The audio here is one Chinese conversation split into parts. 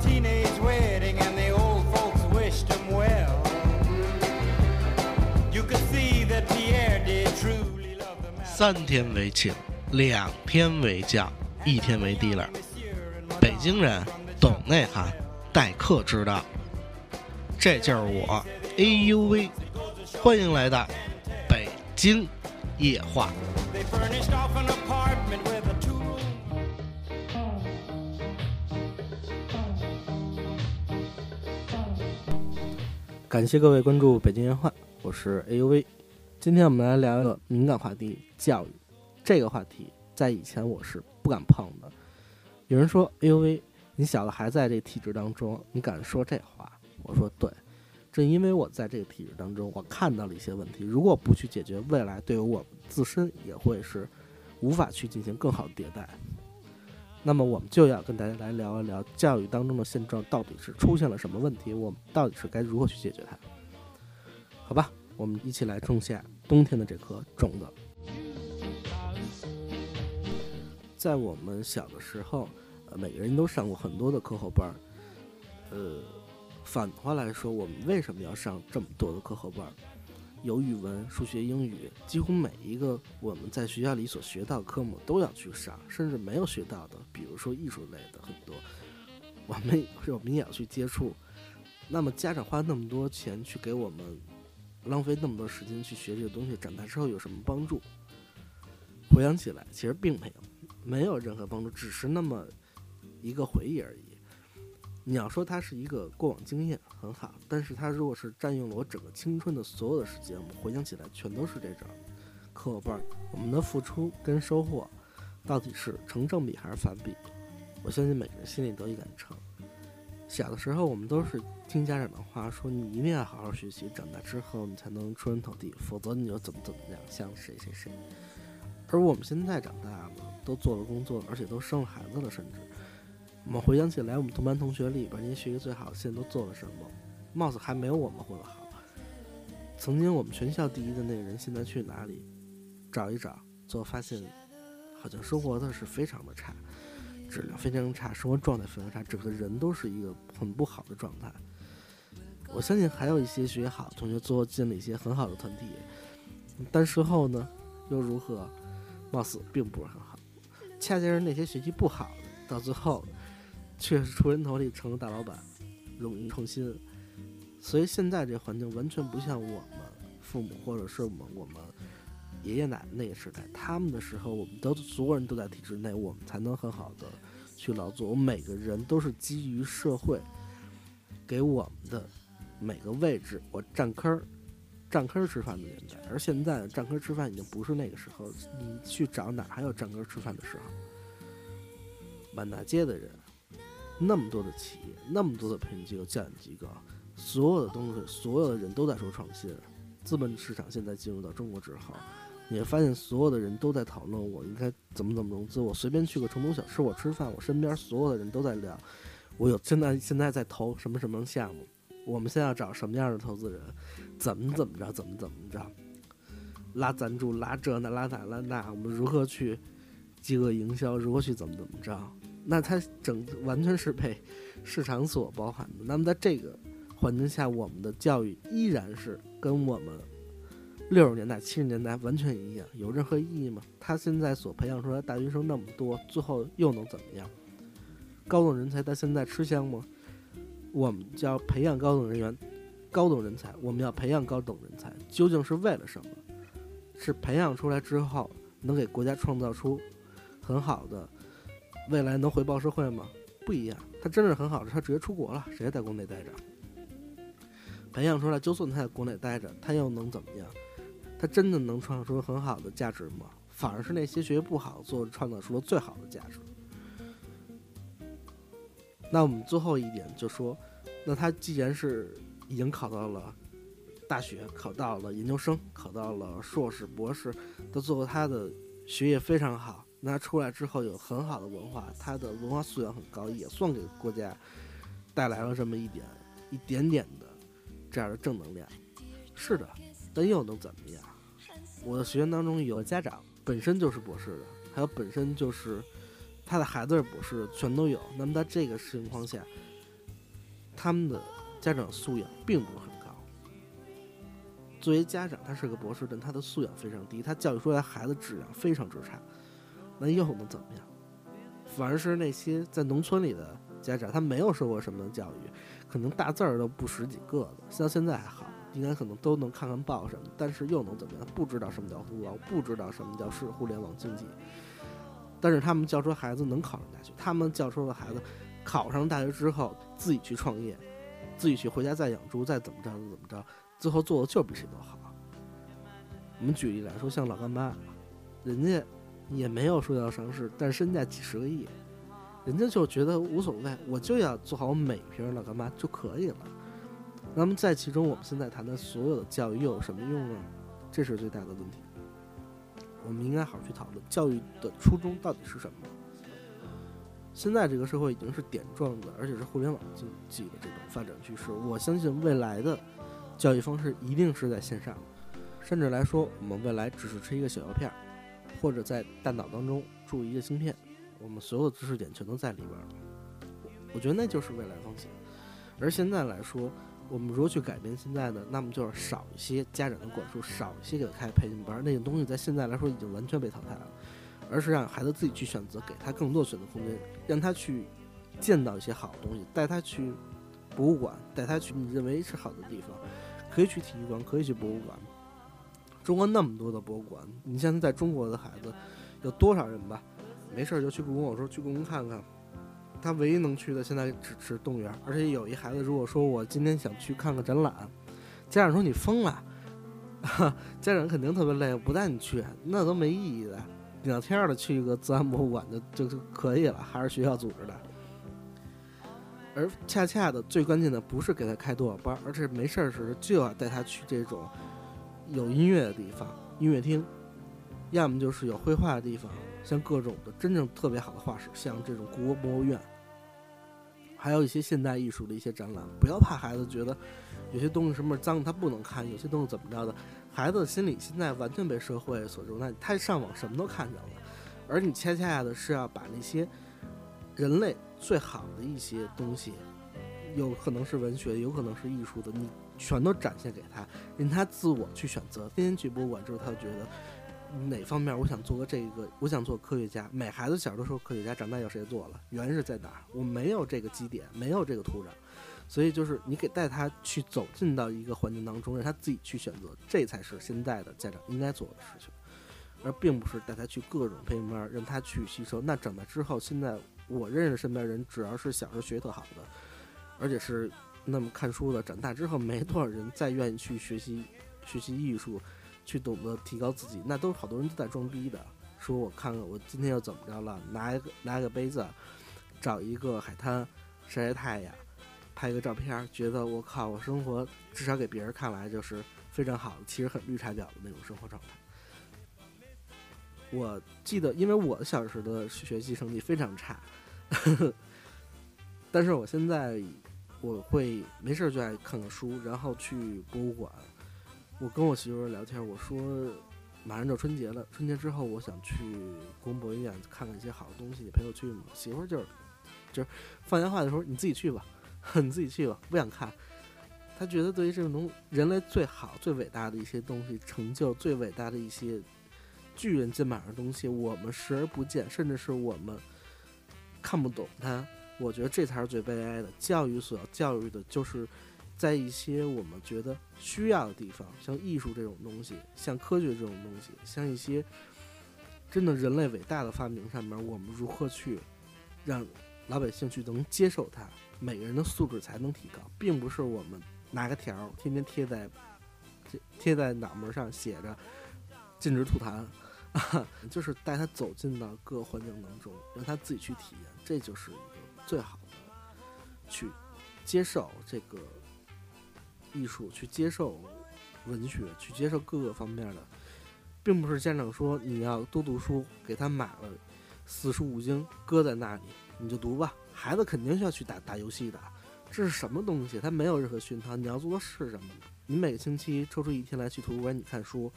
teenage wedding and the old folks wished him well. You could see that Pierre did truly love them 三天为请，两天为将，一天为 dealer。北京人懂内涵，待客之道。这就是我，AUV，欢迎来到北京夜话。They furnished off an apartment 感谢各位关注北京夜话，我是 AUV。今天我们来聊一个敏感话题——教育。这个话题在以前我是不敢碰的。有人说：“AUV，你小子还在这体制当中，你敢说这话？”我说：“对，正因为我在这个体制当中，我看到了一些问题，如果不去解决，未来对于我自身也会是无法去进行更好的迭代。”那么我们就要跟大家来聊一聊教育当中的现状到底是出现了什么问题，我们到底是该如何去解决它？好吧，我们一起来种下冬天的这颗种子。在我们小的时候，呃，每个人都上过很多的课后班儿。呃，反话来说，我们为什么要上这么多的课后班儿？有语文、数学、英语，几乎每一个我们在学校里所学到的科目都要去上，甚至没有学到的，比如说艺术类的很多，我们我们也要去接触。那么家长花那么多钱去给我们浪费那么多时间去学这个东西，长大之后有什么帮助？回想起来，其实并没有，没有任何帮助，只是那么一个回忆而已。你要说它是一个过往经验很好，但是它如果是占用了我整个青春的所有的时间，我们回想起来全都是这种课后班儿，我们的付出跟收获到底是成正比还是反比？我相信每个人心里都一杆秤。小的时候，我们都是听家长的话，说你一定要好好学习，长大之后你才能出人头地，否则你就怎么怎么样，像谁谁谁。而我们现在长大了，都做了工作，而且都生了孩子了，甚至我们回想起来，我们同班同学里边那些学习最好，现在都做了什么？貌似还没有我们混得好。曾经我们全校第一的那个人，现在去哪里？找一找，最后发现，好像生活的是非常的差，质量非常差，生活状态非常差，整个人都是一个很不好的状态。我相信还有一些学习好的同学，最后进了一些很好的团体，但事后呢，又如何？貌似并不是很好。恰恰是那些学习不好的，到最后确实出人头地，成了大老板，勇于创新。所以现在这环境完全不像我们父母或者是我们我们爷爷奶奶那个时代，他们的时候，我们都所有人都在体制内，我们才能很好的去劳作。我们每个人都是基于社会给我们的每个位置，我占坑儿。占坑儿吃饭的年代，而现在占坑儿吃饭已经不是那个时候。你去找哪还有占坑儿吃饭的时候？满大街的人，那么多的企业，那么多的培训机构、教研机构，所有的东西，所有的人都在说创新。资本市场现在进入到中国之后，你会发现所有的人都在讨论我应该怎么怎么融资。我随便去个成都小吃，我吃饭，我身边所有的人都在聊，我有现在现在在投什么什么项目，我们现在要找什么样的投资人。怎么怎么着，怎么怎么着，拉赞助，拉这那，拉那拉那，我们如何去饥饿营销，如何去怎么怎么着？那它整完全是被市场所包含的。那么在这个环境下，我们的教育依然是跟我们六十年代、七十年代完全一样，有任何意义吗？他现在所培养出来大学生那么多，最后又能怎么样？高等人才到现在吃香吗？我们就要培养高等人员。高等人才，我们要培养高等人才，究竟是为了什么？是培养出来之后能给国家创造出很好的未来，能回报社会吗？不一样，他真是很好的，他直接出国了，谁在国内待着？培养出来，就算他在国内待着，他又能怎么样？他真的能创造出很好的价值吗？反而是那些学习不好，做创造出了最好的价值。那我们最后一点就说，那他既然是已经考到了大学，考到了研究生，考到了硕士、博士，到最后他的学业非常好，那出来之后有很好的文化，他的文化素养很高，也算给国家带来了这么一点一点点的这样的正能量。是的，但又能怎么样？我的学员当中有家长本身就是博士的，还有本身就是他的孩子是博士，全都有。那么在这个情况下，他们的家长素养并不很高。作为家长，他是个博士，但他的素养非常低，他教育出来孩子质量非常之差，那又能怎么样？反而是那些在农村里的家长，他没有受过什么教育，可能大字儿都不识几个的，像现在还好，应该可能都能看看报什么，但是又能怎么样？不知道什么叫互联网，不知道什么叫是互联网经济。但是他们教出孩子能考上大学，他们教出的孩子考上大学之后自己去创业，自己去回家再养猪，再怎么着怎么着，最后做的就比谁都好。我们举例来说，像老干妈，人家也没有说要上市，但身价几十个亿，人家就觉得无所谓，我就要做好每瓶老干妈就可以了。那么在其中，我们现在谈的所有的教育又有什么用呢？这是最大的问题。我们应该好好去讨论教育的初衷到底是什么。现在这个社会已经是点状的，而且是互联网经济的这种发展趋势。我相信未来的教育方式一定是在线上，甚至来说，我们未来只是吃一个小药片儿，或者在大脑当中注一个芯片，我们所有的知识点全都在里边了。我觉得那就是未来方向。而现在来说，我们如何去改变现在的？那么就是少一些家长的管束，少一些给他开培训班，那种东西在现在来说已经完全被淘汰了，而是让孩子自己去选择，给他更多选择空间，让他去见到一些好的东西，带他去博物馆，带他去你认为是好的地方，可以去体育馆，可以去博物馆。中国那么多的博物馆，你现在在中国的孩子有多少人吧？没事就去故宫，我说去故宫看看。他唯一能去的现在只是动物园，而且有一孩子如果说我今天想去看个展览，家长说你疯了，家长肯定特别累，不带你去，那都没意义的。两天的去一个自然博物馆的就就可以了，还是学校组织的。而恰恰的最关键的不是给他开多少班，而是没事儿时就要带他去这种有音乐的地方，音乐厅，要么就是有绘画的地方。像各种的真正特别好的画室，像这种故宫博物院，还有一些现代艺术的一些展览。不要怕孩子觉得有些东西什么脏，他不能看；有些东西怎么着的，孩子的心理现在完全被社会所容纳，他上网什么都看见了。而你恰恰的是要把那些人类最好的一些东西，有可能是文学，有可能是艺术的，你全都展现给他，让他自我去选择。天天去博物馆之后，他就觉得。哪方面我想做个这个？我想做科学家。每孩子小的时候科学家，长大有谁做了？原因是在哪儿？我没有这个基点，没有这个土壤，所以就是你给带他去走进到一个环境当中，让他自己去选择，这才是现在的家长应该做的事情，而并不是带他去各种培训班，让他去吸收。那长大之后，现在我认识身边人，只要是小时候学特好的，而且是那么看书的，长大之后没多少人再愿意去学习学习艺术。去懂得提高自己，那都是好多人都在装逼的，说我看看我今天又怎么着了，拿一个拿一个杯子，找一个海滩晒晒太阳，拍个照片，觉得我靠，我生活至少给别人看来就是非常好的，其实很绿茶婊的那种生活状态。我记得，因为我小时的学习成绩非常差，但是我现在我会没事就爱看看书，然后去博物馆。我跟我媳妇聊天，我说马上就春节了，春节之后我想去故宫博物院看看一些好的东西，你陪我去吗？媳妇就是就是放电话的时候你自己去吧，你自己去吧，不想看。他觉得对于这种东人类最好、最伟大的一些东西成就，最伟大的一些巨人肩膀上的东西，我们视而不见，甚至是我们看不懂它。我觉得这才是最悲哀的。教育所要教育的就是。在一些我们觉得需要的地方，像艺术这种东西，像科学这种东西，像一些真的人类伟大的发明上面，我们如何去让老百姓去能接受它？每个人的素质才能提高，并不是我们拿个条儿天天贴在贴在脑门上写着禁止吐痰，就是带他走进到各环境当中，让他自己去体验，这就是一个最好的去接受这个。艺术去接受文学，去接受各个方面的，并不是家长说你要多读书，给他买了四书五经搁在那里，你就读吧。孩子肯定是要去打打游戏的，这是什么东西？他没有任何熏陶。你要做的是什么呢？你每个星期抽出一天来去图书馆，你看书，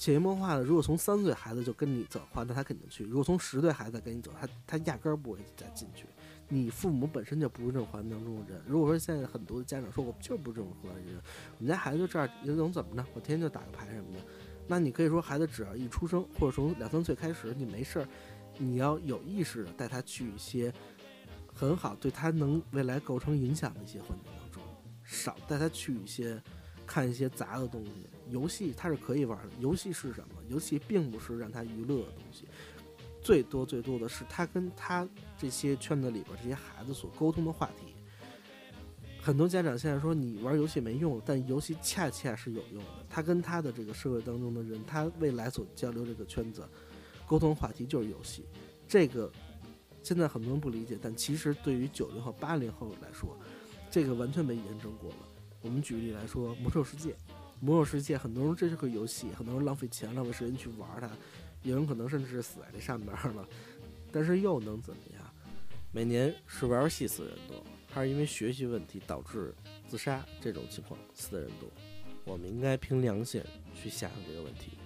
潜移默化的。如果从三岁孩子就跟你走的话，那他肯定去；如果从十岁孩子跟你走，他他压根儿不会再进去。你父母本身就不是这种环境当中的人。如果说现在很多的家长说我就不是这种环境，我们家孩子就这样，你能怎么着？我天天就打个牌什么的。那你可以说孩子只要一出生，或者从两三岁开始，你没事儿，你要有意识的带他去一些很好对他能未来构成影响的一些环境当中，少带他去一些看一些杂的东西。游戏它是可以玩的，游戏是什么？游戏并不是让他娱乐的东西。最多最多的是他跟他这些圈子里边这些孩子所沟通的话题。很多家长现在说你玩游戏没用，但游戏恰恰是有用的。他跟他的这个社会当中的人，他未来所交流这个圈子，沟通话题就是游戏。这个现在很多人不理解，但其实对于九零后、八零后来说，这个完全被验证过了。我们举例来说，《魔兽世界》，《魔兽世界》很多人这是个游戏，很多人浪费钱、浪费时间去玩它。有人可能甚至是死在这上面了，但是又能怎么样？每年是玩游戏死人多，还是因为学习问题导致自杀这种情况死的人多？我们应该凭良心去想想这个问题。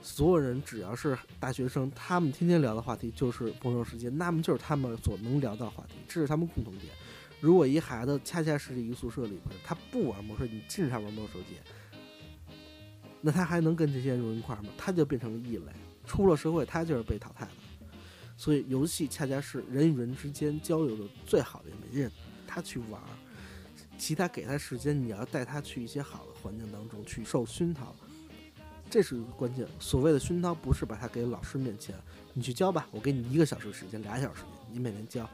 所有人只要是大学生，他们天天聊的话题就是《魔兽世界》，那么就是他们所能聊到话题，这是他们共同点。如果一孩子恰恰是一个宿舍里边，他不玩魔兽，你禁止他玩魔兽世界，那他还能跟这些人融一块吗？他就变成了异类。出了社会，他就是被淘汰的。所以，游戏恰恰是人与人之间交流的最好的媒介。他去玩，其他给他时间，你要带他去一些好的环境当中去受熏陶，这是一个关键。所谓的熏陶，不是把他给老师面前，你去教吧，我给你一个小时时间，俩小时，你每天教，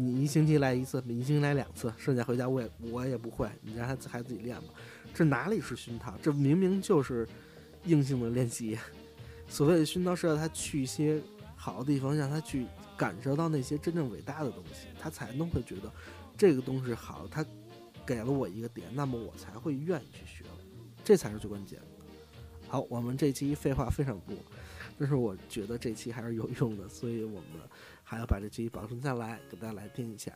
你一星期来一次，你一星期来两次，剩下回家我也我也不会，你让他孩子自己练吧。这哪里是熏陶？这明明就是硬性的练习。所谓的熏陶是要他去一些好的地方，让他去感受到那些真正伟大的东西，他才能会觉得这个东西好。他给了我一个点，那么我才会愿意去学，这才是最关键的。好，我们这期废话非常多，但是我觉得这期还是有用的，所以我们还要把这期保存下来，给大家来听一下。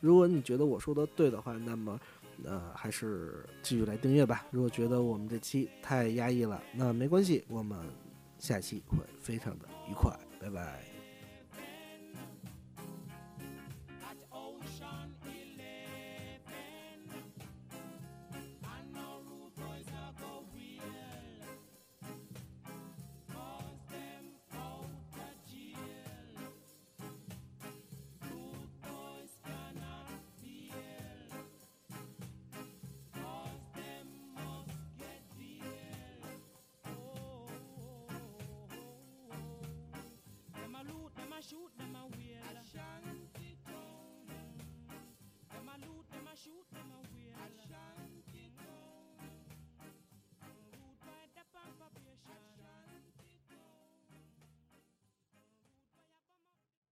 如果你觉得我说的对的话，那么呃还是继续来订阅吧。如果觉得我们这期太压抑了，那没关系，我们。下期会非常的愉快，拜拜。